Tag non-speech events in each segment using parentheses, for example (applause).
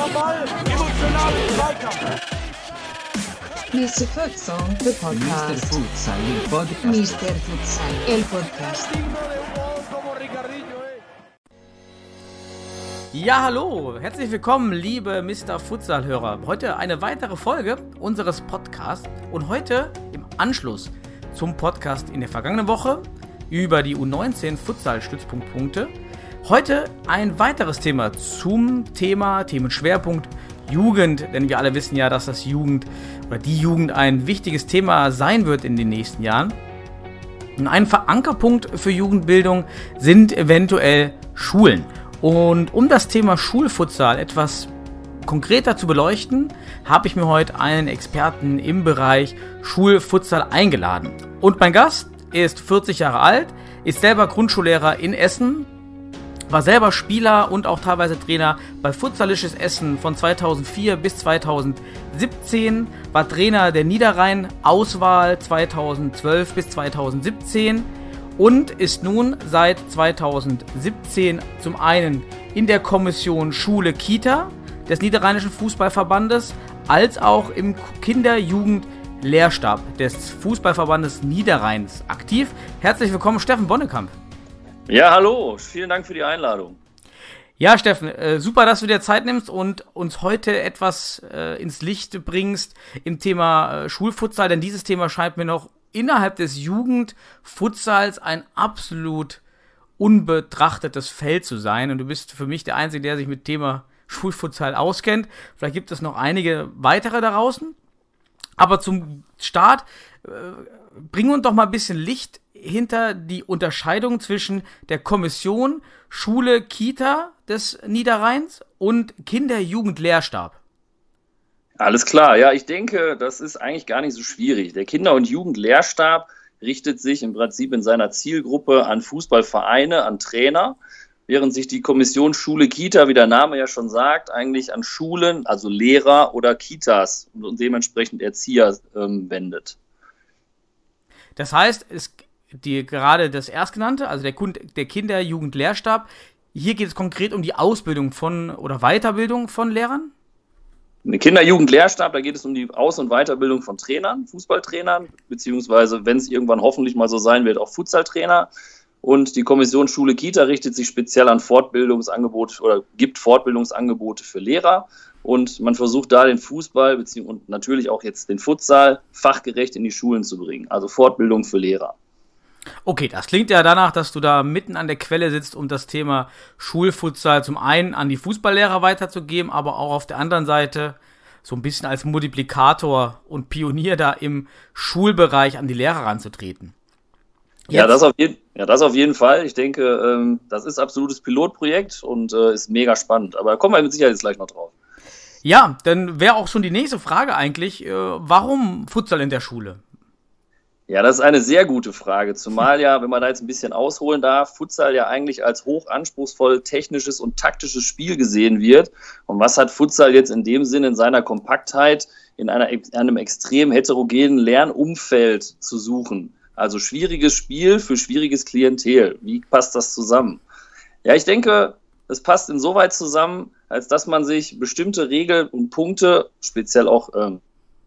Am Ball, emotional Zweikampf. Mr. Futsal, the Mr. podcast. Futsal, il podcast. Mr. Futsal, el podcast. Ja, hallo, herzlich willkommen, liebe Mr. Futsal-Hörer. Heute eine weitere Folge unseres Podcasts und heute im Anschluss zum Podcast in der vergangenen Woche über die U19 Futsal-Stützpunktpunkte. Heute ein weiteres Thema zum Thema, Themenschwerpunkt Jugend, denn wir alle wissen ja, dass das Jugend oder die Jugend ein wichtiges Thema sein wird in den nächsten Jahren. Und ein Verankerpunkt für Jugendbildung sind eventuell Schulen. Und um das Thema Schulfutsal etwas konkreter zu beleuchten, habe ich mir heute einen Experten im Bereich Schulfutsal eingeladen. Und mein Gast ist 40 Jahre alt, ist selber Grundschullehrer in Essen, war selber Spieler und auch teilweise Trainer bei Futsalisches Essen von 2004 bis 2017, war Trainer der Niederrhein Auswahl 2012 bis 2017 und ist nun seit 2017 zum einen in der Kommission Schule Kita des Niederrheinischen Fußballverbandes als auch im Kinder-Jugend-Lehrstab des Fußballverbandes Niederrheins aktiv. Herzlich willkommen, Steffen Bonnekamp. Ja, hallo, vielen Dank für die Einladung. Ja, Steffen, äh, super, dass du dir Zeit nimmst und uns heute etwas äh, ins Licht bringst im Thema äh, Schulfutsal, denn dieses Thema scheint mir noch innerhalb des Jugendfutsals ein absolut unbetrachtetes Feld zu sein und du bist für mich der Einzige, der sich mit Thema Schulfutsal auskennt. Vielleicht gibt es noch einige weitere da draußen. Aber zum Start äh, bring uns doch mal ein bisschen Licht hinter die Unterscheidung zwischen der Kommission Schule Kita des Niederrheins und Kinder-Jugend-Lehrstab. Alles klar, ja, ich denke, das ist eigentlich gar nicht so schwierig. Der Kinder- und Jugendlehrstab richtet sich im Prinzip in seiner Zielgruppe an Fußballvereine, an Trainer, während sich die Kommission Schule Kita, wie der Name ja schon sagt, eigentlich an Schulen, also Lehrer oder Kitas und dementsprechend Erzieher ähm, wendet. Das heißt, es, die, gerade das Erstgenannte, also der, der Kinder-Jugend-Lehrstab, hier geht es konkret um die Ausbildung von oder Weiterbildung von Lehrern? Kinder-Jugend-Lehrstab, da geht es um die Aus- und Weiterbildung von Trainern, Fußballtrainern, beziehungsweise, wenn es irgendwann hoffentlich mal so sein wird, auch Futsaltrainer. Und die Kommission Schule Kita richtet sich speziell an Fortbildungsangebote oder gibt Fortbildungsangebote für Lehrer. Und man versucht da den Fußball und natürlich auch jetzt den Futsal fachgerecht in die Schulen zu bringen. Also Fortbildung für Lehrer. Okay, das klingt ja danach, dass du da mitten an der Quelle sitzt, um das Thema Schulfutsal zum einen an die Fußballlehrer weiterzugeben, aber auch auf der anderen Seite so ein bisschen als Multiplikator und Pionier da im Schulbereich an die Lehrer ranzutreten. Ja, das auf, jeden, ja, das auf jeden Fall. Ich denke, ähm, das ist absolutes Pilotprojekt und äh, ist mega spannend. Aber da kommen wir mit Sicherheit jetzt gleich noch drauf. Ja, dann wäre auch schon die nächste Frage eigentlich, äh, warum Futsal in der Schule? Ja, das ist eine sehr gute Frage. Zumal ja, wenn man da jetzt ein bisschen ausholen darf, Futsal ja eigentlich als hochanspruchsvoll technisches und taktisches Spiel gesehen wird. Und was hat Futsal jetzt in dem Sinn in seiner Kompaktheit in einer, einem extrem heterogenen Lernumfeld zu suchen? Also schwieriges Spiel für schwieriges Klientel. Wie passt das zusammen? Ja, ich denke, es passt insoweit zusammen, als dass man sich bestimmte Regeln und Punkte, speziell auch ähm,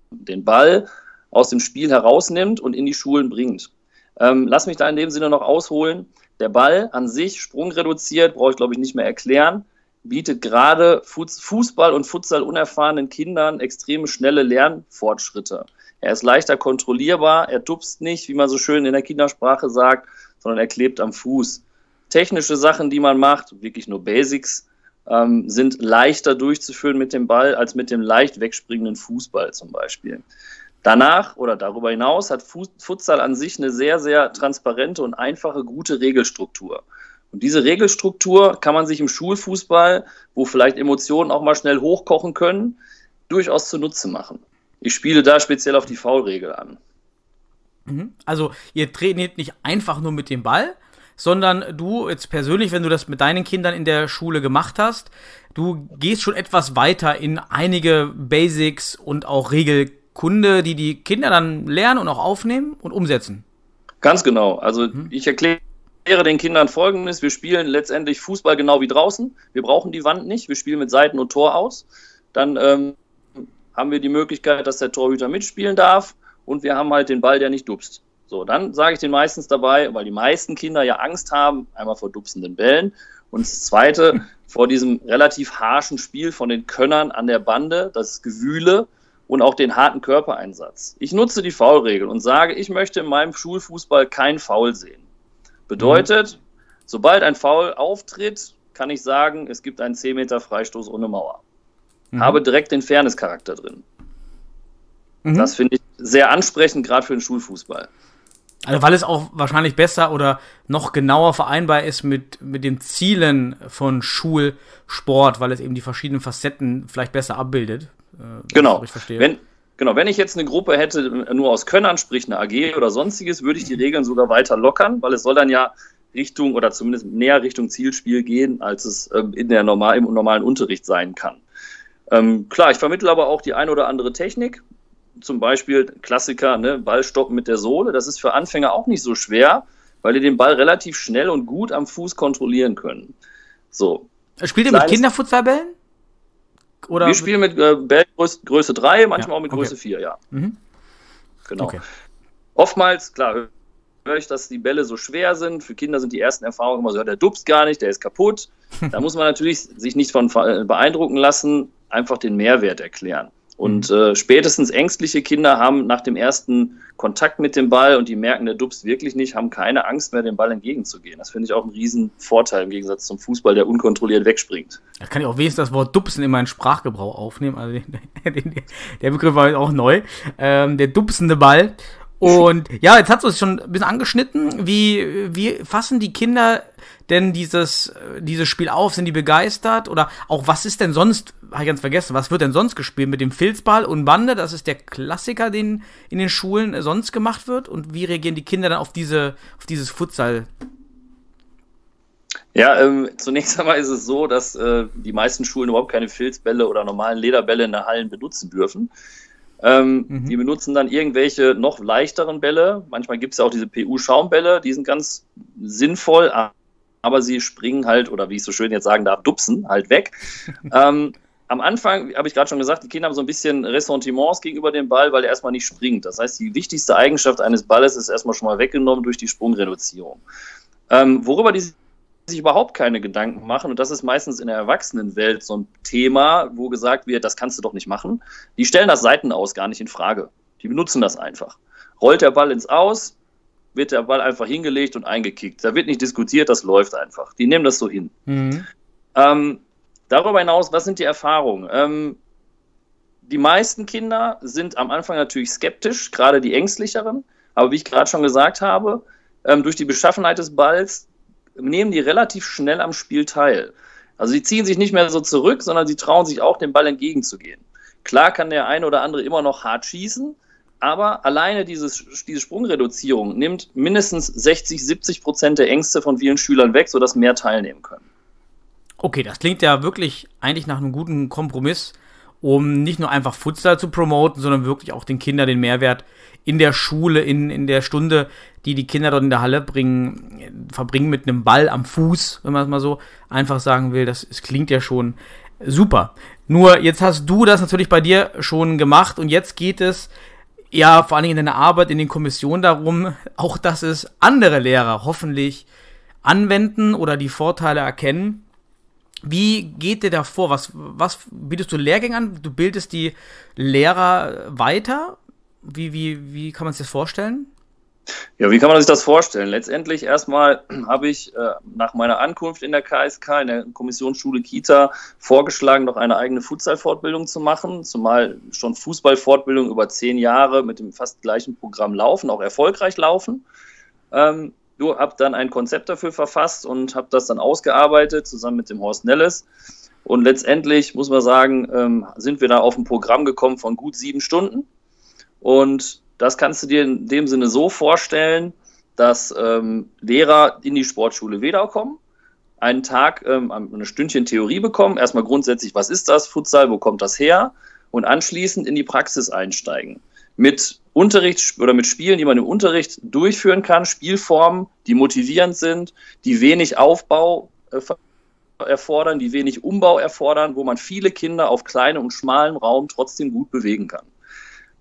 den Ball, aus dem Spiel herausnimmt und in die Schulen bringt. Ähm, lass mich da in dem Sinne noch ausholen. Der Ball an sich, sprungreduziert, brauche ich glaube ich nicht mehr erklären, bietet gerade Fuß- Fußball und Futsal unerfahrenen Kindern extreme schnelle Lernfortschritte. Er ist leichter kontrollierbar, er tupst nicht, wie man so schön in der Kindersprache sagt, sondern er klebt am Fuß. Technische Sachen, die man macht, wirklich nur Basics, ähm, sind leichter durchzuführen mit dem Ball als mit dem leicht wegspringenden Fußball zum Beispiel. Danach oder darüber hinaus hat Fu- Futsal an sich eine sehr, sehr transparente und einfache, gute Regelstruktur. Und diese Regelstruktur kann man sich im Schulfußball, wo vielleicht Emotionen auch mal schnell hochkochen können, durchaus zunutze machen. Ich spiele da speziell auf die Foulregel an. Mhm. Also ihr trainiert nicht einfach nur mit dem Ball, sondern du jetzt persönlich, wenn du das mit deinen Kindern in der Schule gemacht hast, du gehst schon etwas weiter in einige Basics und auch Regel Kunde, die die Kinder dann lernen und auch aufnehmen und umsetzen. Ganz genau. Also mhm. ich erkläre den Kindern folgendes: Wir spielen letztendlich Fußball genau wie draußen. Wir brauchen die Wand nicht. Wir spielen mit Seiten und Tor aus. Dann ähm, haben wir die Möglichkeit, dass der Torhüter mitspielen darf und wir haben halt den Ball, der nicht dupst. So, dann sage ich den meistens dabei, weil die meisten Kinder ja Angst haben, einmal vor dupsenden Bällen und das zweite (laughs) vor diesem relativ harschen Spiel von den Könnern an der Bande, das Gewühle und auch den harten Körpereinsatz. Ich nutze die Foulregel und sage, ich möchte in meinem Schulfußball kein Foul sehen. Bedeutet, mhm. sobald ein Foul auftritt, kann ich sagen, es gibt einen 10 Meter Freistoß ohne Mauer. Mhm. Habe direkt den Fairness-Charakter drin. Mhm. Das finde ich sehr ansprechend, gerade für den Schulfußball. Also weil es auch wahrscheinlich besser oder noch genauer vereinbar ist mit, mit den Zielen von Schulsport, weil es eben die verschiedenen Facetten vielleicht besser abbildet. Äh, genau. Wenn, genau. Wenn ich jetzt eine Gruppe hätte, nur aus Könnern, sprich eine AG oder sonstiges, würde ich die Regeln sogar weiter lockern, weil es soll dann ja Richtung oder zumindest näher Richtung Zielspiel gehen, als es ähm, in der normal, im normalen Unterricht sein kann. Ähm, klar, ich vermittle aber auch die eine oder andere Technik. Zum Beispiel Klassiker, ne, Ball stoppen mit der Sohle. Das ist für Anfänger auch nicht so schwer, weil die den Ball relativ schnell und gut am Fuß kontrollieren können. So. Spielt ihr mit Kinderfutsalbällen? Oder Wir spielen mit äh, Bällen Größe, Größe 3, manchmal ja, auch mit okay. Größe 4, ja. Mhm. Genau. Okay. Oftmals, klar, höre ich, dass die Bälle so schwer sind. Für Kinder sind die ersten Erfahrungen immer so, ja, der dupst gar nicht, der ist kaputt. (laughs) da muss man natürlich sich nicht von beeindrucken lassen einfach den Mehrwert erklären. Und äh, spätestens ängstliche Kinder haben nach dem ersten Kontakt mit dem Ball und die merken, der Dubs wirklich nicht, haben keine Angst mehr, dem Ball entgegenzugehen. Das finde ich auch einen riesen Vorteil im Gegensatz zum Fußball, der unkontrolliert wegspringt. Da kann ich auch wenigstens das Wort Dubsen in meinen Sprachgebrauch aufnehmen. Also (laughs) der Begriff war auch neu. Ähm, der dupsende Ball. Und ja, jetzt hat es schon ein bisschen angeschnitten. Wie, wie fassen die Kinder denn dieses, dieses Spiel auf? Sind die begeistert? Oder auch was ist denn sonst, habe ich ganz vergessen, was wird denn sonst gespielt mit dem Filzball und Bande? Das ist der Klassiker, den in den Schulen sonst gemacht wird. Und wie reagieren die Kinder dann auf diese, auf dieses Futsal? Ja, ähm, zunächst (laughs) einmal ist es so, dass äh, die meisten Schulen überhaupt keine Filzbälle oder normalen Lederbälle in der Hallen benutzen dürfen. Ähm, mhm. Die benutzen dann irgendwelche noch leichteren Bälle. Manchmal gibt es ja auch diese PU-Schaumbälle, die sind ganz sinnvoll, aber sie springen halt, oder wie ich so schön jetzt sagen darf, dupsen halt weg. (laughs) ähm, am Anfang habe ich gerade schon gesagt, die Kinder haben so ein bisschen Ressentiments gegenüber dem Ball, weil er erstmal nicht springt. Das heißt, die wichtigste Eigenschaft eines Balles ist erstmal schon mal weggenommen durch die Sprungreduzierung. Ähm, worüber die sich überhaupt keine Gedanken machen, und das ist meistens in der Erwachsenenwelt so ein Thema, wo gesagt wird, das kannst du doch nicht machen. Die stellen das Seitenaus gar nicht in Frage. Die benutzen das einfach. Rollt der Ball ins Aus, wird der Ball einfach hingelegt und eingekickt. Da wird nicht diskutiert, das läuft einfach. Die nehmen das so hin. Mhm. Ähm, darüber hinaus, was sind die Erfahrungen? Ähm, die meisten Kinder sind am Anfang natürlich skeptisch, gerade die ängstlicheren. Aber wie ich gerade schon gesagt habe, ähm, durch die Beschaffenheit des Balls nehmen die relativ schnell am Spiel teil. Also sie ziehen sich nicht mehr so zurück, sondern sie trauen sich auch, dem Ball entgegenzugehen. Klar kann der eine oder andere immer noch hart schießen, aber alleine dieses, diese Sprungreduzierung nimmt mindestens 60, 70 Prozent der Ängste von vielen Schülern weg, sodass mehr teilnehmen können. Okay, das klingt ja wirklich eigentlich nach einem guten Kompromiss, um nicht nur einfach Futsal zu promoten, sondern wirklich auch den Kindern den Mehrwert in der Schule, in, in der Stunde, die die Kinder dort in der Halle bringen, verbringen mit einem Ball am Fuß, wenn man es mal so einfach sagen will. Das, das klingt ja schon super. Nur jetzt hast du das natürlich bei dir schon gemacht und jetzt geht es ja vor allen Dingen in deiner Arbeit in den Kommissionen darum, auch dass es andere Lehrer hoffentlich anwenden oder die Vorteile erkennen. Wie geht dir da vor? Was, was bietest du Lehrgänge an? Du bildest die Lehrer weiter wie, wie, wie kann man sich das vorstellen? Ja, wie kann man sich das vorstellen? Letztendlich erstmal (clears throat) habe ich äh, nach meiner Ankunft in der KSK, in der Kommissionsschule Kita, vorgeschlagen, noch eine eigene Futsal-Fortbildung zu machen, zumal schon Fußballfortbildung über zehn Jahre mit dem fast gleichen Programm laufen, auch erfolgreich laufen. Ähm, du habe dann ein Konzept dafür verfasst und habe das dann ausgearbeitet, zusammen mit dem Horst Nelles. Und letztendlich muss man sagen, ähm, sind wir da auf ein Programm gekommen von gut sieben Stunden und das kannst du dir in dem Sinne so vorstellen, dass ähm, Lehrer in die Sportschule Wedau kommen, einen Tag, ähm, eine Stündchen Theorie bekommen. Erstmal grundsätzlich, was ist das Futsal, wo kommt das her? und anschließend in die Praxis einsteigen. Mit Unterricht oder mit Spielen, die man im Unterricht durchführen kann, Spielformen, die motivierend sind, die wenig Aufbau äh, erfordern, die wenig Umbau erfordern, wo man viele Kinder auf kleinem und schmalen Raum trotzdem gut bewegen kann.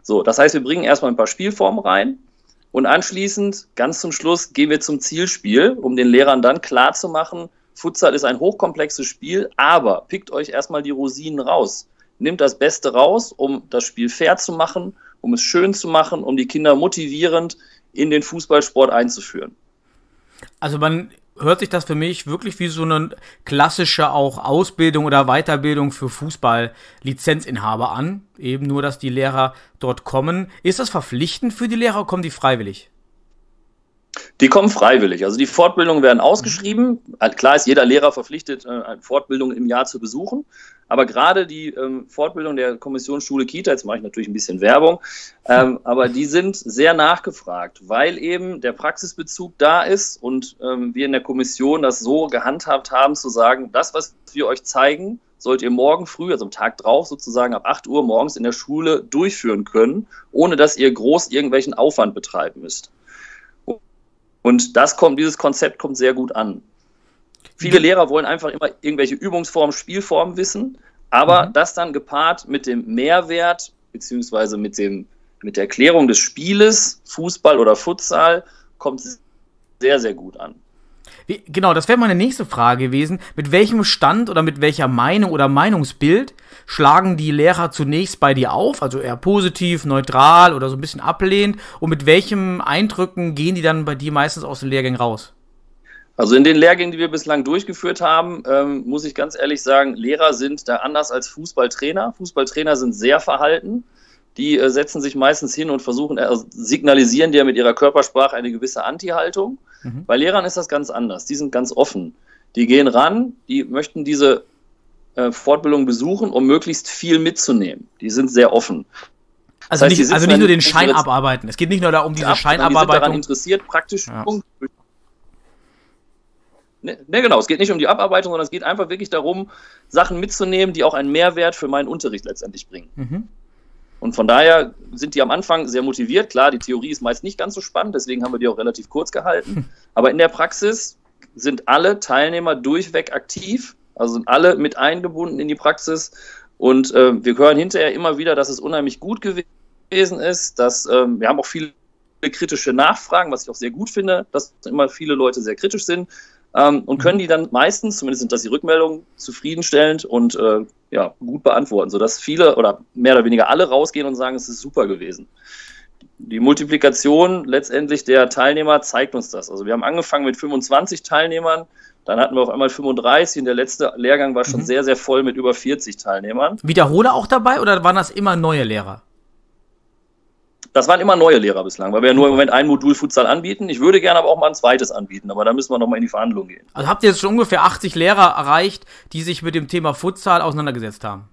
So, das heißt, wir bringen erstmal ein paar Spielformen rein und anschließend, ganz zum Schluss, gehen wir zum Zielspiel, um den Lehrern dann klar zu machen, Futsal ist ein hochkomplexes Spiel, aber pickt euch erstmal die Rosinen raus. Nimmt das Beste raus, um das Spiel fair zu machen, um es schön zu machen, um die Kinder motivierend in den Fußballsport einzuführen. Also man hört sich das für mich wirklich wie so eine klassische auch Ausbildung oder Weiterbildung für Fußball-Lizenzinhaber an. Eben nur, dass die Lehrer dort kommen. Ist das verpflichtend für die Lehrer oder kommen die freiwillig? Die kommen freiwillig. Also die Fortbildungen werden ausgeschrieben. Klar ist jeder Lehrer verpflichtet, eine Fortbildung im Jahr zu besuchen. Aber gerade die ähm, Fortbildung der Kommission Schule Kita, jetzt mache ich natürlich ein bisschen Werbung, ähm, (laughs) aber die sind sehr nachgefragt, weil eben der Praxisbezug da ist und ähm, wir in der Kommission das so gehandhabt haben, zu sagen, das, was wir euch zeigen, sollt ihr morgen früh, also am Tag drauf sozusagen ab 8 Uhr morgens in der Schule durchführen können, ohne dass ihr groß irgendwelchen Aufwand betreiben müsst. Und das kommt, dieses Konzept kommt sehr gut an. Viele Lehrer wollen einfach immer irgendwelche Übungsformen, Spielformen wissen, aber mhm. das dann gepaart mit dem Mehrwert beziehungsweise mit dem mit der Erklärung des Spieles, Fußball oder Futsal, kommt sehr, sehr gut an. Wie, genau, das wäre meine nächste Frage gewesen. Mit welchem Stand oder mit welcher Meinung oder Meinungsbild schlagen die Lehrer zunächst bei dir auf? Also eher positiv, neutral oder so ein bisschen ablehnend? Und mit welchen Eindrücken gehen die dann bei dir meistens aus den Lehrgängen raus? Also in den Lehrgängen, die wir bislang durchgeführt haben, ähm, muss ich ganz ehrlich sagen, Lehrer sind da anders als Fußballtrainer. Fußballtrainer sind sehr verhalten. Die äh, setzen sich meistens hin und versuchen, äh, signalisieren dir mit ihrer Körpersprache eine gewisse Anti-Haltung. Mhm. Bei Lehrern ist das ganz anders. Die sind ganz offen. Die gehen ran, die möchten diese äh, Fortbildung besuchen, um möglichst viel mitzunehmen. Die sind sehr offen. Also, das heißt, nicht, also nicht nur den Schein abarbeiten. Es geht nicht nur darum, diese Scheinabarbeitung. Die sind daran interessiert, praktisch ja. Ne, ne, genau, es geht nicht um die Abarbeitung, sondern es geht einfach wirklich darum, Sachen mitzunehmen, die auch einen Mehrwert für meinen Unterricht letztendlich bringen. Mhm. Und von daher sind die am Anfang sehr motiviert. Klar, die Theorie ist meist nicht ganz so spannend, deswegen haben wir die auch relativ kurz gehalten. Hm. Aber in der Praxis sind alle Teilnehmer durchweg aktiv, also sind alle mit eingebunden in die Praxis. Und äh, wir hören hinterher immer wieder, dass es unheimlich gut gewesen ist. Dass, äh, wir haben auch viele kritische Nachfragen, was ich auch sehr gut finde, dass immer viele Leute sehr kritisch sind ähm, und können mhm. die dann meistens, zumindest sind das die Rückmeldungen, zufriedenstellend und äh, ja, gut beantworten, sodass viele oder mehr oder weniger alle rausgehen und sagen, es ist super gewesen. Die Multiplikation letztendlich der Teilnehmer zeigt uns das. Also wir haben angefangen mit 25 Teilnehmern, dann hatten wir auf einmal 35 und der letzte Lehrgang war schon mhm. sehr, sehr voll mit über 40 Teilnehmern. Wiederhole auch dabei oder waren das immer neue Lehrer? Das waren immer neue Lehrer bislang, weil wir ja nur im Moment ein Modul Futsal anbieten. Ich würde gerne aber auch mal ein zweites anbieten, aber da müssen wir nochmal in die Verhandlungen gehen. Also habt ihr jetzt schon ungefähr 80 Lehrer erreicht, die sich mit dem Thema Futsal auseinandergesetzt haben?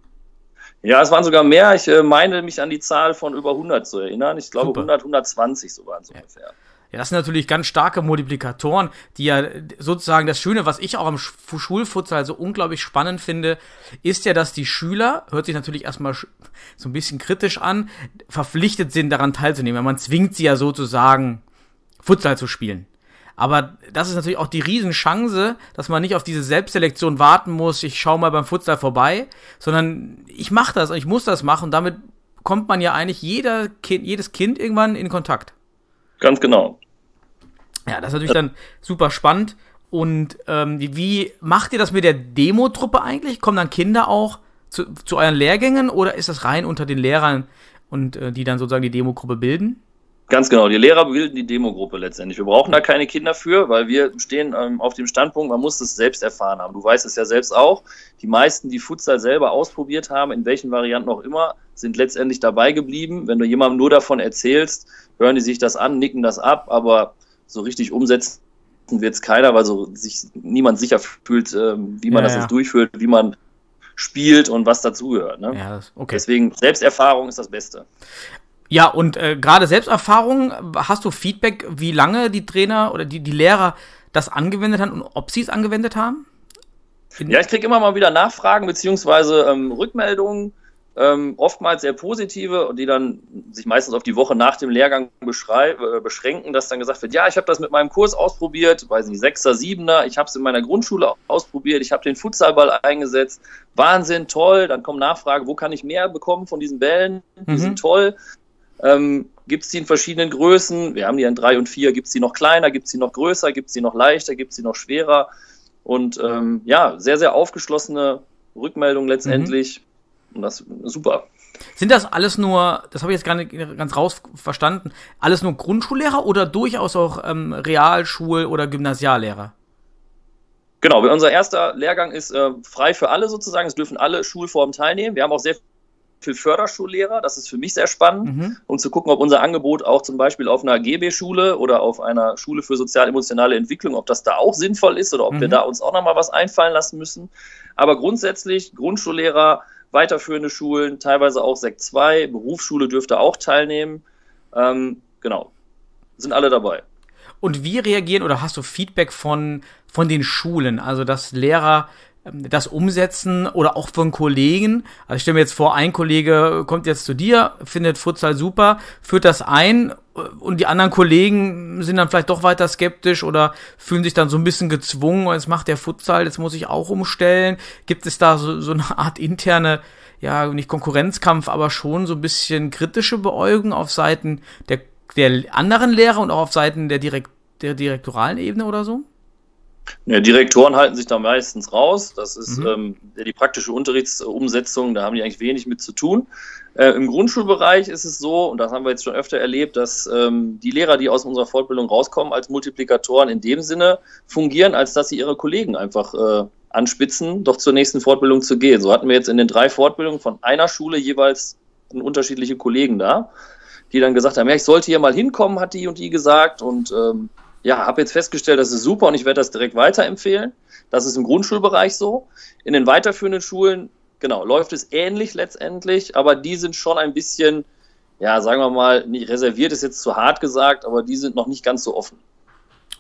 Ja, es waren sogar mehr. Ich äh, meine, mich an die Zahl von über 100 zu erinnern. Ich glaube, Super. 100, 120 so waren es ja. ungefähr. Ja, das sind natürlich ganz starke Multiplikatoren, die ja sozusagen das Schöne, was ich auch am Schulfutsal so unglaublich spannend finde, ist ja, dass die Schüler, hört sich natürlich erstmal so ein bisschen kritisch an, verpflichtet sind, daran teilzunehmen. Man zwingt sie ja sozusagen, Futsal zu spielen. Aber das ist natürlich auch die Riesenchance, dass man nicht auf diese Selbstselektion warten muss, ich schaue mal beim Futsal vorbei, sondern ich mache das und ich muss das machen und damit kommt man ja eigentlich jeder kind, jedes Kind irgendwann in Kontakt. Ganz genau. Ja, das ist natürlich dann super spannend. Und ähm, wie macht ihr das mit der Demo-Truppe eigentlich? Kommen dann Kinder auch zu, zu euren Lehrgängen oder ist das rein unter den Lehrern und äh, die dann sozusagen die Demo-Gruppe bilden? Ganz genau, die Lehrer bilden die Demogruppe letztendlich. Wir brauchen da keine Kinder für, weil wir stehen ähm, auf dem Standpunkt, man muss es selbst erfahren haben. Du weißt es ja selbst auch. Die meisten, die Futsal selber ausprobiert haben, in welchen Varianten auch immer, sind letztendlich dabei geblieben. Wenn du jemandem nur davon erzählst, hören die sich das an, nicken das ab, aber so richtig umsetzen wird es keiner, weil so sich niemand sicher fühlt, ähm, wie man ja, das jetzt durchführt, wie man spielt und was dazugehört. Ne? Ja, okay. Deswegen Selbsterfahrung ist das Beste. Ja, und äh, gerade Selbsterfahrung, hast du Feedback, wie lange die Trainer oder die, die Lehrer das angewendet haben und ob sie es angewendet haben? ja, ich kriege immer mal wieder Nachfragen beziehungsweise ähm, Rückmeldungen. ähm, oftmals sehr positive und die dann sich meistens auf die Woche nach dem Lehrgang äh, beschränken, dass dann gesagt wird, ja, ich habe das mit meinem Kurs ausprobiert, weiß nicht, Sechser, Siebener, ich habe es in meiner Grundschule ausprobiert, ich habe den Futsalball eingesetzt, Wahnsinn, toll, dann kommen Nachfragen, wo kann ich mehr bekommen von diesen Bällen, die mhm. sind toll. Ähm, gibt es die in verschiedenen Größen? Wir haben die in drei und vier. Gibt es die noch kleiner? Gibt es die noch größer? Gibt es die noch leichter? Gibt es die noch schwerer? Und ähm, ja, sehr, sehr aufgeschlossene Rückmeldung letztendlich. Mhm. Und das super. Sind das alles nur, das habe ich jetzt gar nicht ganz raus verstanden, alles nur Grundschullehrer oder durchaus auch ähm, Realschul- oder Gymnasiallehrer? Genau, unser erster Lehrgang ist äh, frei für alle sozusagen. Es dürfen alle Schulformen teilnehmen. Wir haben auch sehr viel Förderschullehrer. Das ist für mich sehr spannend, mhm. um zu gucken, ob unser Angebot auch zum Beispiel auf einer GB-Schule oder auf einer Schule für sozial-emotionale Entwicklung, ob das da auch sinnvoll ist oder ob mhm. wir da uns auch nochmal was einfallen lassen müssen. Aber grundsätzlich Grundschullehrer, weiterführende Schulen, teilweise auch Sekt 2, Berufsschule dürfte auch teilnehmen. Ähm, genau, sind alle dabei. Und wie reagieren oder hast du Feedback von, von den Schulen? Also, dass Lehrer das umsetzen oder auch von Kollegen. Also ich stelle mir jetzt vor, ein Kollege kommt jetzt zu dir, findet Futsal super, führt das ein äh, und die anderen Kollegen sind dann vielleicht doch weiter skeptisch oder fühlen sich dann so ein bisschen gezwungen, jetzt macht der Futsal, jetzt muss ich auch umstellen. Gibt es da so, so eine Art interne, ja, nicht Konkurrenzkampf, aber schon so ein bisschen kritische Beäugung auf Seiten der, der anderen Lehrer und auch auf Seiten der, Direkt, der direktoralen Ebene oder so? Ja, Direktoren halten sich da meistens raus. Das ist mhm. ähm, die praktische Unterrichtsumsetzung, da haben die eigentlich wenig mit zu tun. Äh, Im Grundschulbereich ist es so, und das haben wir jetzt schon öfter erlebt, dass ähm, die Lehrer, die aus unserer Fortbildung rauskommen, als Multiplikatoren in dem Sinne fungieren, als dass sie ihre Kollegen einfach äh, anspitzen, doch zur nächsten Fortbildung zu gehen. So hatten wir jetzt in den drei Fortbildungen von einer Schule jeweils unterschiedliche Kollegen da, die dann gesagt haben, ja, ich sollte hier mal hinkommen, hat die und die gesagt und ähm, ja, habe jetzt festgestellt, das ist super und ich werde das direkt weiterempfehlen. Das ist im Grundschulbereich so. In den weiterführenden Schulen, genau, läuft es ähnlich letztendlich, aber die sind schon ein bisschen, ja, sagen wir mal, nicht reserviert ist jetzt zu hart gesagt, aber die sind noch nicht ganz so offen.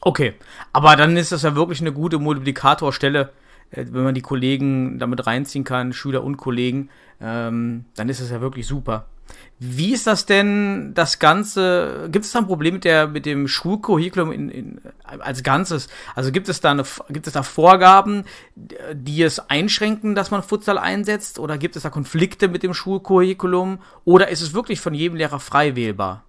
Okay, aber dann ist das ja wirklich eine gute Multiplikatorstelle, äh, wenn man die Kollegen damit reinziehen kann, Schüler und Kollegen, ähm, dann ist das ja wirklich super. Wie ist das denn, das Ganze, gibt es da ein Problem mit, der, mit dem Schulcurriculum in, in, als Ganzes? Also gibt es, da eine, gibt es da Vorgaben, die es einschränken, dass man Futsal einsetzt? Oder gibt es da Konflikte mit dem Schulcurriculum? Oder ist es wirklich von jedem Lehrer frei wählbar?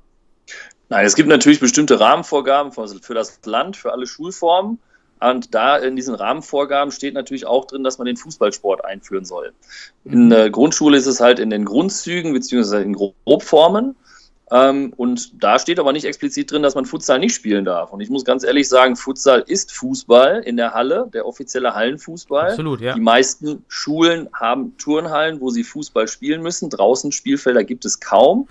Nein, es gibt natürlich bestimmte Rahmenvorgaben für das Land, für alle Schulformen. Und da in diesen Rahmenvorgaben steht natürlich auch drin, dass man den Fußballsport einführen soll. In mhm. der Grundschule ist es halt in den Grundzügen beziehungsweise in Grobformen. Ähm, und da steht aber nicht explizit drin, dass man Futsal nicht spielen darf. Und ich muss ganz ehrlich sagen, Futsal ist Fußball in der Halle, der offizielle Hallenfußball. Absolut, ja. Die meisten Schulen haben Turnhallen, wo sie Fußball spielen müssen. Draußen Spielfelder gibt es kaum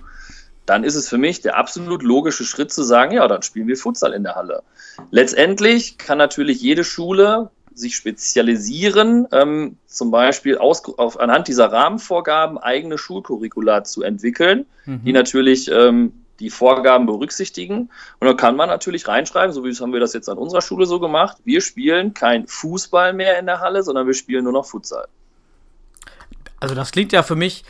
dann ist es für mich der absolut logische Schritt zu sagen, ja, dann spielen wir Futsal in der Halle. Letztendlich kann natürlich jede Schule sich spezialisieren, ähm, zum Beispiel aus, auf, anhand dieser Rahmenvorgaben eigene Schulcurricula zu entwickeln, mhm. die natürlich ähm, die Vorgaben berücksichtigen. Und dann kann man natürlich reinschreiben, so wie haben wir das jetzt an unserer Schule so gemacht, wir spielen kein Fußball mehr in der Halle, sondern wir spielen nur noch Futsal. Also das klingt ja für mich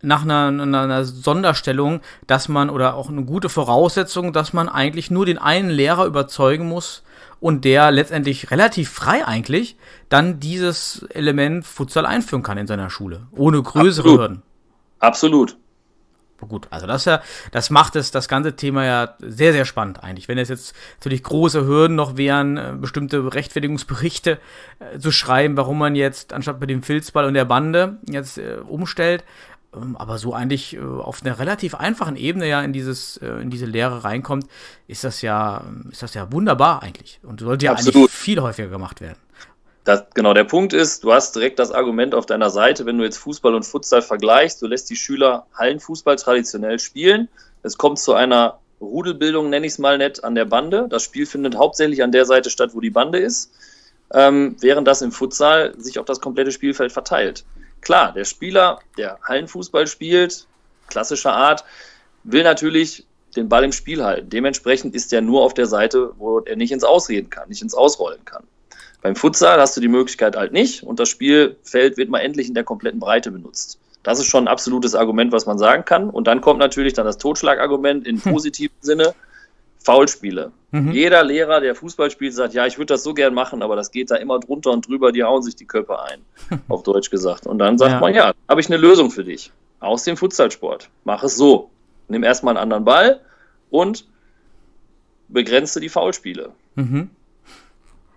nach einer, einer, Sonderstellung, dass man oder auch eine gute Voraussetzung, dass man eigentlich nur den einen Lehrer überzeugen muss und der letztendlich relativ frei eigentlich dann dieses Element Futsal einführen kann in seiner Schule, ohne größere Absolut. Hürden. Absolut. Gut, also das ja, das macht es das ganze Thema ja sehr, sehr spannend eigentlich. Wenn es jetzt natürlich große Hürden noch wären, äh, bestimmte Rechtfertigungsberichte äh, zu schreiben, warum man jetzt anstatt bei dem Filzball und der Bande jetzt äh, umstellt, aber so eigentlich äh, auf einer relativ einfachen Ebene ja in dieses äh, in diese Lehre reinkommt, ist das ja ist das ja wunderbar eigentlich und sollte ja Absolut. eigentlich viel häufiger gemacht werden. Das, genau, der Punkt ist, du hast direkt das Argument auf deiner Seite, wenn du jetzt Fußball und Futsal vergleichst, du lässt die Schüler Hallenfußball traditionell spielen, es kommt zu einer Rudelbildung, nenne ich es mal nett, an der Bande. Das Spiel findet hauptsächlich an der Seite statt, wo die Bande ist, ähm, während das im Futsal sich auf das komplette Spielfeld verteilt. Klar, der Spieler, der Hallenfußball spielt, klassischer Art, will natürlich den Ball im Spiel halten. Dementsprechend ist er nur auf der Seite, wo er nicht ins Ausreden kann, nicht ins Ausrollen kann. Beim Futsal hast du die Möglichkeit halt nicht und das Spielfeld wird mal endlich in der kompletten Breite benutzt. Das ist schon ein absolutes Argument, was man sagen kann. Und dann kommt natürlich dann das Totschlagargument in (laughs) positivem Sinne. Foulspiele. Mhm. Jeder Lehrer, der Fußball spielt, sagt, ja, ich würde das so gern machen, aber das geht da immer drunter und drüber, die hauen sich die Köpfe ein, (laughs) auf Deutsch gesagt. Und dann sagt ja. man, ja, habe ich eine Lösung für dich. Aus dem Futsalsport. Mach es so. Nimm erstmal einen anderen Ball und begrenze die Foulspiele. Mhm.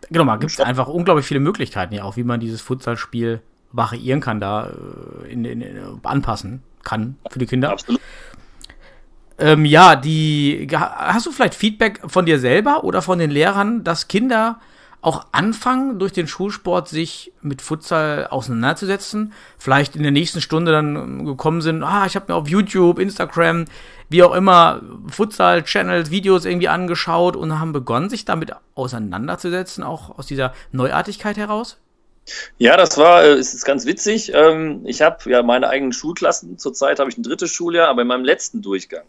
Genau, man gibt einfach unglaublich viele Möglichkeiten ja auch, wie man dieses Futsalspiel variieren kann, da äh, in, in, in, anpassen kann für die Kinder. Absolut. Ähm, ja, die hast du vielleicht Feedback von dir selber oder von den Lehrern, dass Kinder auch anfangen, durch den Schulsport sich mit Futsal auseinanderzusetzen, vielleicht in der nächsten Stunde dann gekommen sind, ah, ich habe mir auf YouTube, Instagram, wie auch immer, Futsal-Channels, Videos irgendwie angeschaut und haben begonnen, sich damit auseinanderzusetzen, auch aus dieser Neuartigkeit heraus? Ja, das war, äh, ist ganz witzig. Ähm, ich habe ja meine eigenen Schulklassen. Zurzeit habe ich ein drittes Schuljahr, aber in meinem letzten Durchgang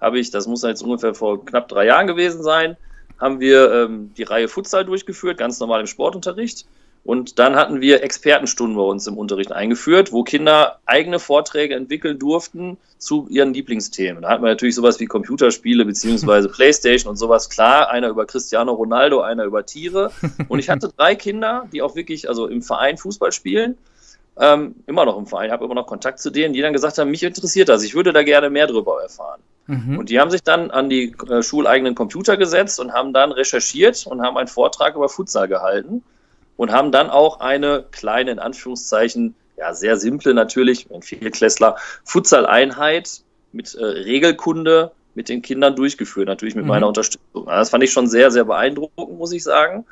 habe ich, das muss jetzt ungefähr vor knapp drei Jahren gewesen sein, haben wir ähm, die Reihe Futsal durchgeführt, ganz normal im Sportunterricht. Und dann hatten wir Expertenstunden bei uns im Unterricht eingeführt, wo Kinder eigene Vorträge entwickeln durften zu ihren Lieblingsthemen. Da hatten wir natürlich sowas wie Computerspiele beziehungsweise (laughs) Playstation und sowas. Klar, einer über Cristiano Ronaldo, einer über Tiere. (laughs) Und ich hatte drei Kinder, die auch wirklich also im Verein Fußball spielen. Ähm, immer noch im Verein, habe immer noch Kontakt zu denen, die dann gesagt haben, mich interessiert das, ich würde da gerne mehr darüber erfahren. Mhm. Und die haben sich dann an die äh, schuleigenen Computer gesetzt und haben dann recherchiert und haben einen Vortrag über Futsal gehalten und haben dann auch eine kleine, in Anführungszeichen, ja, sehr simple natürlich, ein Vierklässler, Futsal-Einheit mit äh, Regelkunde mit den Kindern durchgeführt, natürlich mit mhm. meiner Unterstützung. Das fand ich schon sehr, sehr beeindruckend, muss ich sagen.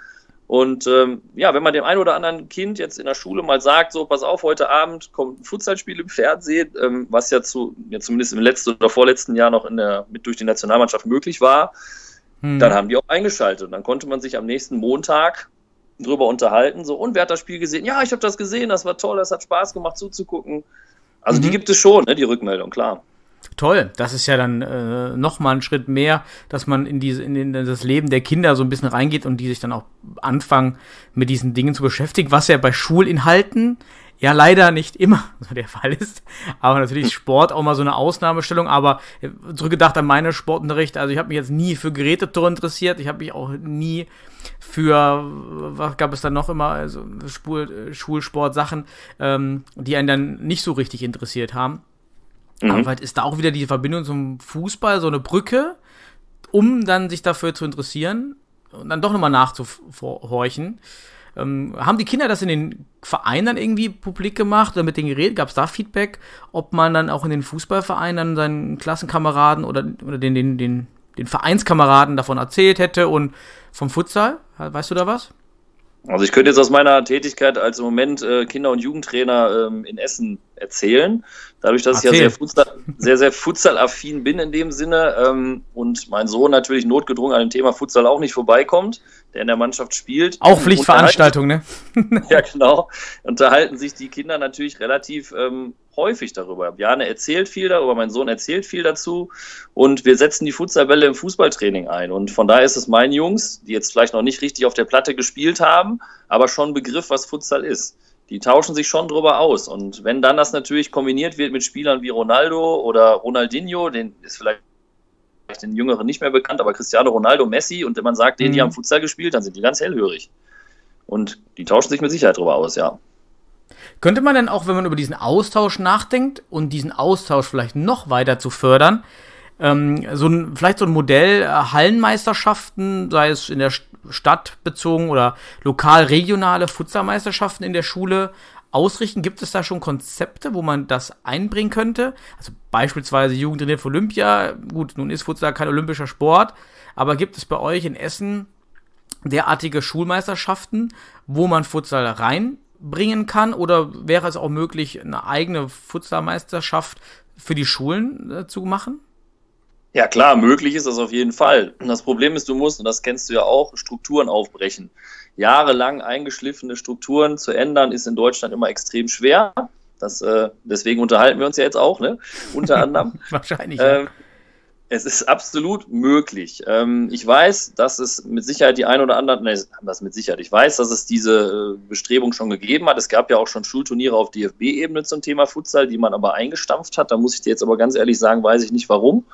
Und ähm, ja, wenn man dem einen oder anderen Kind jetzt in der Schule mal sagt, so, pass auf, heute Abend kommt ein Futsalspiel im Fernsehen, ähm, was ja, zu, ja zumindest im letzten oder vorletzten Jahr noch in der, mit durch die Nationalmannschaft möglich war, hm. dann haben die auch eingeschaltet. Und dann konnte man sich am nächsten Montag drüber unterhalten, so, und wer hat das Spiel gesehen? Ja, ich habe das gesehen, das war toll, das hat Spaß gemacht zuzugucken. Also mhm. die gibt es schon, ne, die Rückmeldung, klar. Toll, das ist ja dann äh, noch mal ein Schritt mehr, dass man in, diese, in, in das Leben der Kinder so ein bisschen reingeht und die sich dann auch anfangen, mit diesen Dingen zu beschäftigen, was ja bei Schulinhalten ja leider nicht immer (laughs) so der Fall ist. Aber natürlich Sport auch mal so eine Ausnahmestellung. Aber äh, zurückgedacht an meinen Sportunterricht, also ich habe mich jetzt nie für Gerätetour interessiert. Ich habe mich auch nie für, was gab es dann noch immer, also Spul, Schulsport-Sachen, ähm, die einen dann nicht so richtig interessiert haben. Mhm. Aber halt ist da auch wieder die Verbindung zum Fußball, so eine Brücke, um dann sich dafür zu interessieren und dann doch nochmal nachzuhorchen. Ähm, haben die Kinder das in den Vereinen dann irgendwie publik gemacht oder mit denen geredet? Gab es da Feedback, ob man dann auch in den Fußballvereinen dann seinen Klassenkameraden oder, oder den, den, den, den Vereinskameraden davon erzählt hätte und vom Futsal? Weißt du da was? Also ich könnte jetzt aus meiner Tätigkeit als im Moment äh, Kinder- und Jugendtrainer ähm, in Essen erzählen. Dadurch, dass Erzähl. ich ja sehr, Futsal, sehr, sehr Futsal-affin bin in dem Sinne ähm, und mein Sohn natürlich notgedrungen an dem Thema Futsal auch nicht vorbeikommt, der in der Mannschaft spielt. Auch Pflichtveranstaltung, ne? (laughs) ja, genau. Unterhalten sich die Kinder natürlich relativ ähm, häufig darüber. Bjane erzählt viel darüber, mein Sohn erzählt viel dazu und wir setzen die Futsalbälle im Fußballtraining ein. Und von daher ist es meinen Jungs, die jetzt vielleicht noch nicht richtig auf der Platte gespielt haben, aber schon Begriff, was Futsal ist. Die tauschen sich schon drüber aus. Und wenn dann das natürlich kombiniert wird mit Spielern wie Ronaldo oder Ronaldinho, den ist vielleicht den Jüngeren nicht mehr bekannt, aber Cristiano Ronaldo, Messi und wenn man sagt, denen, die mhm. haben Futsal gespielt, dann sind die ganz hellhörig. Und die tauschen sich mit Sicherheit drüber aus, ja. Könnte man denn auch, wenn man über diesen Austausch nachdenkt und diesen Austausch vielleicht noch weiter zu fördern, ähm, so ein, vielleicht so ein Modell äh, Hallenmeisterschaften, sei es in der Stadt bezogen oder lokal regionale Futsalmeisterschaften in der Schule ausrichten? Gibt es da schon Konzepte, wo man das einbringen könnte? Also beispielsweise Jugendtrainiert für Olympia. Gut, nun ist Futsal kein olympischer Sport, aber gibt es bei euch in Essen derartige Schulmeisterschaften, wo man Futsal rein bringen kann? Oder wäre es auch möglich, eine eigene Futsalmeisterschaft für die Schulen äh, zu machen? Ja, klar, möglich ist das auf jeden Fall. Das Problem ist, du musst, und das kennst du ja auch, Strukturen aufbrechen. Jahrelang eingeschliffene Strukturen zu ändern, ist in Deutschland immer extrem schwer. Das, äh, deswegen unterhalten wir uns ja jetzt auch, ne? Unter anderem. (laughs) Wahrscheinlich. Ähm, Es ist absolut möglich. Ähm, ich weiß, dass es mit Sicherheit die ein oder anderen, ne, das mit Sicherheit, ich weiß, dass es diese äh, Bestrebung schon gegeben hat. Es gab ja auch schon Schulturniere auf DFB-Ebene zum Thema Futsal, die man aber eingestampft hat. Da muss ich dir jetzt aber ganz ehrlich sagen, weiß ich nicht warum.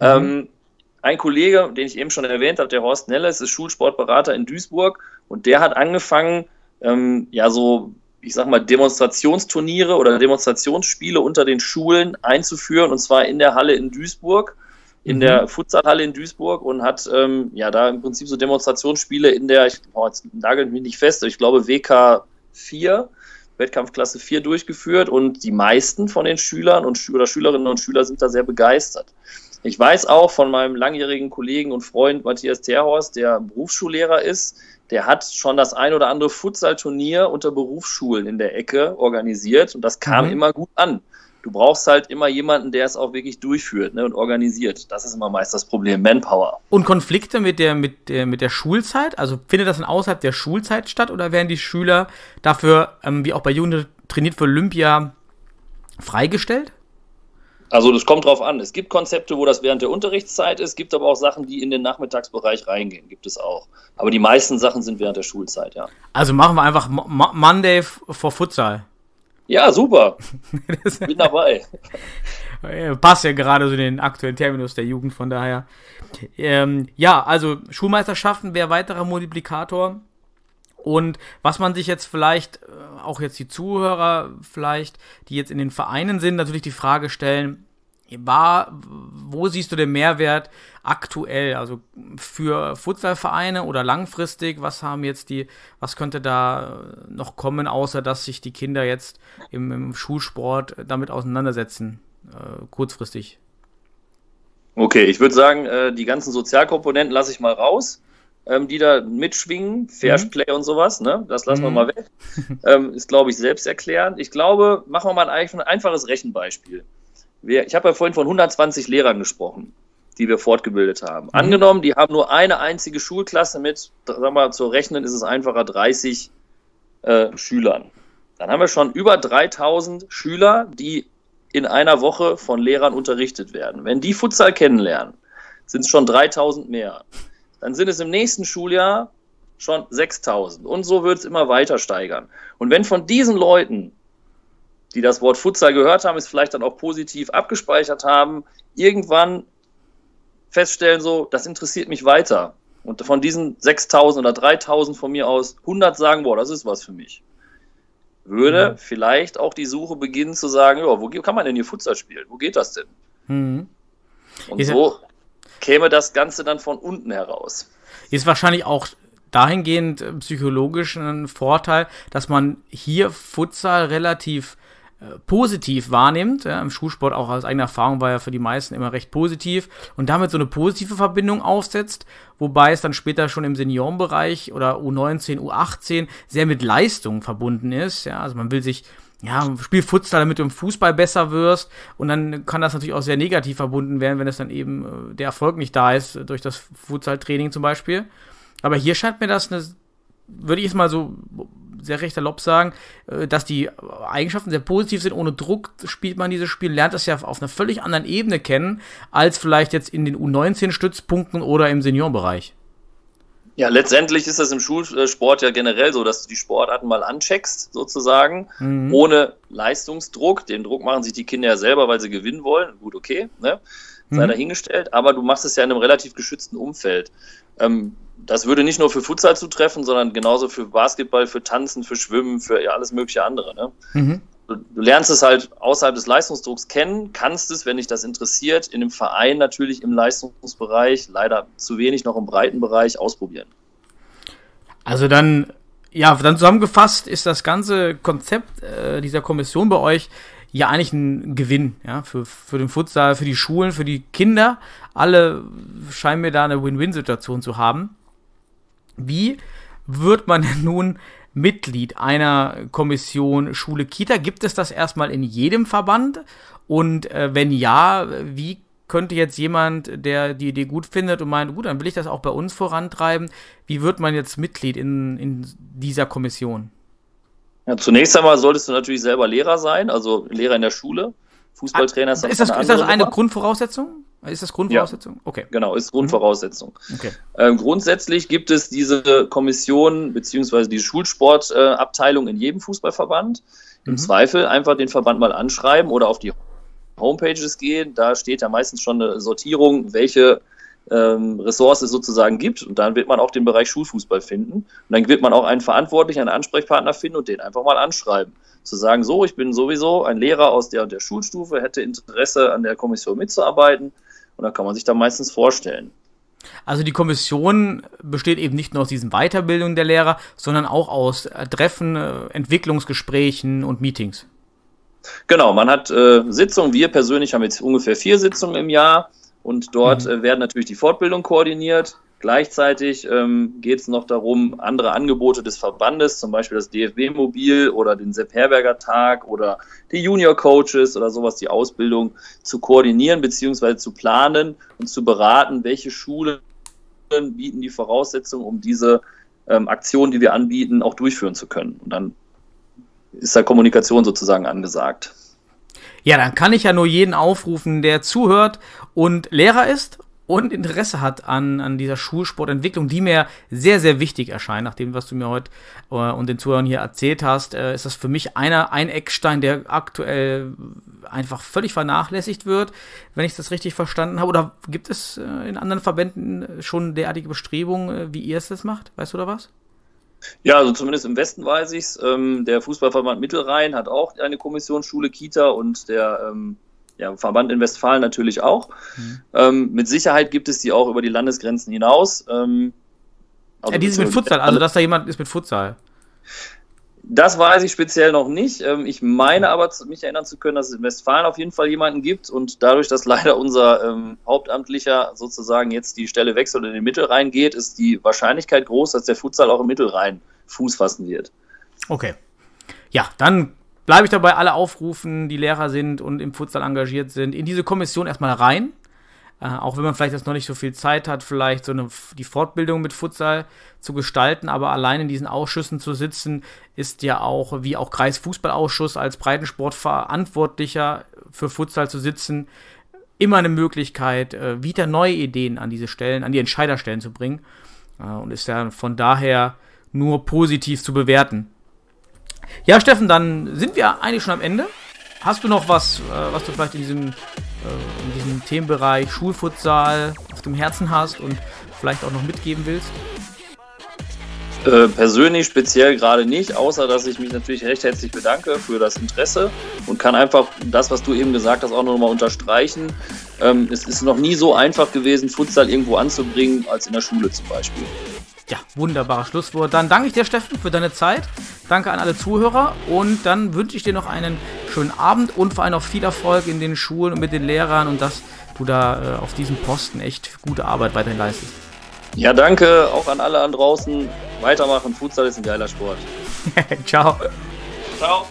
Mhm. Ähm, ein Kollege, den ich eben schon erwähnt habe, der Horst Nelles, ist Schulsportberater in Duisburg und der hat angefangen, ähm, ja, so ich sag mal, Demonstrationsturniere oder Demonstrationsspiele unter den Schulen einzuführen, und zwar in der Halle in Duisburg, in mhm. der Futsalhalle in Duisburg und hat ähm, ja da im Prinzip so Demonstrationsspiele in der, ich oh, jetzt nagelt mich nicht fest, ich glaube WK 4, Wettkampfklasse 4 durchgeführt und die meisten von den Schülern und oder Schülerinnen und Schüler sind da sehr begeistert. Ich weiß auch von meinem langjährigen Kollegen und Freund Matthias Terhorst, der Berufsschullehrer ist, der hat schon das ein oder andere Futsal-Turnier unter Berufsschulen in der Ecke organisiert und das kam mhm. immer gut an. Du brauchst halt immer jemanden, der es auch wirklich durchführt ne, und organisiert. Das ist immer meist das Problem, Manpower. Und Konflikte mit der, mit, der, mit der Schulzeit? Also findet das dann außerhalb der Schulzeit statt oder werden die Schüler dafür, ähm, wie auch bei Jugend trainiert für Olympia, freigestellt? Also das kommt drauf an. Es gibt Konzepte, wo das während der Unterrichtszeit ist, gibt aber auch Sachen, die in den Nachmittagsbereich reingehen, gibt es auch. Aber die meisten Sachen sind während der Schulzeit, ja. Also machen wir einfach Mo Monday for Futsal. Ja, super. (laughs) Bin dabei. Passt ja gerade so den aktuellen Terminus der Jugend, von daher. Ähm, ja, also Schulmeisterschaften wäre weiterer Multiplikator. Und was man sich jetzt vielleicht, äh, auch jetzt die Zuhörer vielleicht, die jetzt in den Vereinen sind, natürlich die Frage stellen, war, wo siehst du den Mehrwert aktuell, also für Futsalvereine oder langfristig, was haben jetzt die, was könnte da noch kommen, außer dass sich die Kinder jetzt im, im Schulsport damit auseinandersetzen, äh, kurzfristig? Okay, ich würde sagen, äh, die ganzen Sozialkomponenten lasse ich mal raus ähm, die da mitschwingen, Fairplay mhm. und sowas, ne? Das lassen wir mhm. mal weg. (laughs) ähm, ist, glaube ich, selbsterklärend. Ich glaube, machen wir mal ein, ein einfaches Rechenbeispiel. Wir, ich habe ja vorhin von 120 Lehrern gesprochen, die wir fortgebildet haben. Mhm. Angenommen, die haben nur eine einzige Schulklasse mit, sagen wir, zu rechnen ist es einfacher, 30 äh, Schülern. Dann haben wir schon über 3000 Schüler, die in einer Woche von Lehrern unterrichtet werden. Wenn die Futsal kennenlernen, sind es schon 3000 mehr dann sind es im nächsten Schuljahr schon 6000. Und so wird es immer weiter steigern. Und wenn von diesen Leuten, die das Wort Futsal gehört haben, es vielleicht dann auch positiv abgespeichert haben, irgendwann feststellen, so, das interessiert mich weiter. Und von diesen 6000 oder 3000 von mir aus 100 sagen, boah, das ist was für mich. Würde mhm. vielleicht auch die Suche beginnen zu sagen, ja, wo kann man denn hier Futsal spielen? Wo geht das denn? Mhm. Und so käme das Ganze dann von unten heraus. Ist wahrscheinlich auch dahingehend äh, psychologisch ein Vorteil, dass man hier Futsal relativ äh, positiv wahrnimmt. Ja, Im Schulsport auch aus eigener Erfahrung war ja für die meisten immer recht positiv und damit so eine positive Verbindung aufsetzt, wobei es dann später schon im Seniorenbereich oder U19, U18 sehr mit Leistung verbunden ist. Ja, also man will sich ja, spiel Futsal, damit du im Fußball besser wirst. Und dann kann das natürlich auch sehr negativ verbunden werden, wenn es dann eben äh, der Erfolg nicht da ist, äh, durch das Futsal-Training zum Beispiel. Aber hier scheint mir das eine, würde ich es mal so sehr rechter Lob sagen, äh, dass die Eigenschaften sehr positiv sind. Ohne Druck spielt man dieses Spiel, lernt das ja auf einer völlig anderen Ebene kennen, als vielleicht jetzt in den U19-Stützpunkten oder im Seniorenbereich. Ja, letztendlich ist das im Schulsport ja generell so, dass du die Sportarten mal ancheckst, sozusagen, mhm. ohne Leistungsdruck. Den Druck machen sich die Kinder ja selber, weil sie gewinnen wollen. Gut, okay, ne? sei mhm. dahingestellt. Aber du machst es ja in einem relativ geschützten Umfeld. Ähm, das würde nicht nur für Futsal zutreffen, sondern genauso für Basketball, für Tanzen, für Schwimmen, für ja, alles mögliche andere. Ne? Mhm du lernst es halt außerhalb des Leistungsdrucks kennen, kannst es, wenn dich das interessiert, in dem Verein natürlich im Leistungsbereich, leider zu wenig noch im breiten Bereich ausprobieren. Also dann, ja, dann zusammengefasst ist das ganze Konzept äh, dieser Kommission bei euch ja eigentlich ein Gewinn, ja, für, für den Futsal, für die Schulen, für die Kinder. Alle scheinen mir da eine Win-Win-Situation zu haben. Wie wird man (laughs) denn nun Mitglied einer Kommission Schule Kita. Gibt es das erstmal in jedem Verband? Und äh, wenn ja, wie könnte jetzt jemand, der die Idee gut findet und meint, gut, dann will ich das auch bei uns vorantreiben, wie wird man jetzt Mitglied in, in dieser Kommission? Ja, zunächst einmal solltest du natürlich selber Lehrer sein, also Lehrer in der Schule. Fußballtrainer ist, ist das, ist das eine Grundvoraussetzung? Ist das Grundvoraussetzung? Ja, okay. Genau, ist Grundvoraussetzung. Okay. Ähm, grundsätzlich gibt es diese Kommission bzw. die Schulsportabteilung äh, in jedem Fußballverband. Im mhm. Zweifel einfach den Verband mal anschreiben oder auf die Homepages gehen. Da steht ja meistens schon eine Sortierung, welche ähm, Ressource es sozusagen gibt. Und dann wird man auch den Bereich Schulfußball finden. Und dann wird man auch einen Verantwortlichen, einen Ansprechpartner finden und den einfach mal anschreiben. Zu sagen, so, ich bin sowieso ein Lehrer aus der, der Schulstufe, hätte Interesse an der Kommission mitzuarbeiten und da kann man sich da meistens vorstellen. Also die Kommission besteht eben nicht nur aus diesen Weiterbildungen der Lehrer, sondern auch aus äh, Treffen, äh, Entwicklungsgesprächen und Meetings. Genau, man hat äh, Sitzungen. Wir persönlich haben jetzt ungefähr vier Sitzungen im Jahr und dort mhm. äh, werden natürlich die Fortbildungen koordiniert. Gleichzeitig ähm, geht es noch darum, andere Angebote des Verbandes, zum Beispiel das DFB-Mobil oder den Sepp Herberger Tag oder die Junior Coaches oder sowas, die Ausbildung zu koordinieren bzw. zu planen und zu beraten, welche Schulen bieten die Voraussetzungen, um diese ähm, Aktionen, die wir anbieten, auch durchführen zu können. Und dann ist da Kommunikation sozusagen angesagt. Ja, dann kann ich ja nur jeden aufrufen, der zuhört und Lehrer ist und Interesse hat an, an dieser Schulsportentwicklung, die mir sehr, sehr wichtig erscheint, nach dem, was du mir heute äh, und den Zuhörern hier erzählt hast, äh, ist das für mich einer, ein Eckstein, der aktuell einfach völlig vernachlässigt wird, wenn ich das richtig verstanden habe. Oder gibt es äh, in anderen Verbänden schon derartige Bestrebungen, äh, wie ihr es das macht? Weißt du da was? Ja, also zumindest im Westen weiß ich es. Ähm, der Fußballverband Mittelrhein hat auch eine Kommission Schule Kita und der ähm, ja, Verband in Westfalen natürlich auch. Mhm. Ähm, mit Sicherheit gibt es die auch über die Landesgrenzen hinaus. Ähm, also ja, die sind mit Futsal, also dass da jemand ist mit Futsal. Das weiß ich speziell noch nicht. Ähm, ich meine aber, mich erinnern zu können, dass es in Westfalen auf jeden Fall jemanden gibt und dadurch, dass leider unser ähm, Hauptamtlicher sozusagen jetzt die Stelle wechselt und in den Mittelrhein geht, ist die Wahrscheinlichkeit groß, dass der Futsal auch im Mittelrhein Fuß fassen wird. Okay. Ja, dann bleibe ich dabei, alle aufrufen, die Lehrer sind und im Futsal engagiert sind, in diese Kommission erstmal rein. Äh, auch wenn man vielleicht jetzt noch nicht so viel Zeit hat, vielleicht so eine, die Fortbildung mit Futsal zu gestalten, aber allein in diesen Ausschüssen zu sitzen, ist ja auch, wie auch Kreisfußballausschuss als Breitensportverantwortlicher für Futsal zu sitzen, immer eine Möglichkeit, äh, wieder neue Ideen an diese Stellen, an die Entscheiderstellen zu bringen. Äh, und ist ja von daher nur positiv zu bewerten. Ja, Steffen, dann sind wir eigentlich schon am Ende. Hast du noch was, äh, was du vielleicht in diesem, äh, in diesem Themenbereich Schulfutsal auf dem Herzen hast und vielleicht auch noch mitgeben willst? Äh, persönlich speziell gerade nicht, außer dass ich mich natürlich recht herzlich bedanke für das Interesse und kann einfach das, was du eben gesagt hast, auch nochmal unterstreichen. Ähm, es ist noch nie so einfach gewesen, Futsal irgendwo anzubringen, als in der Schule zum Beispiel. Ja, wunderbares Schlusswort. Dann danke ich dir, Steffen, für deine Zeit. Danke an alle Zuhörer und dann wünsche ich dir noch einen schönen Abend und vor allem noch viel Erfolg in den Schulen und mit den Lehrern und dass du da äh, auf diesem Posten echt gute Arbeit weiterhin leistest. Ja, danke auch an alle an draußen. Weitermachen. Futsal ist ein geiler Sport. (laughs) Ciao. Ciao.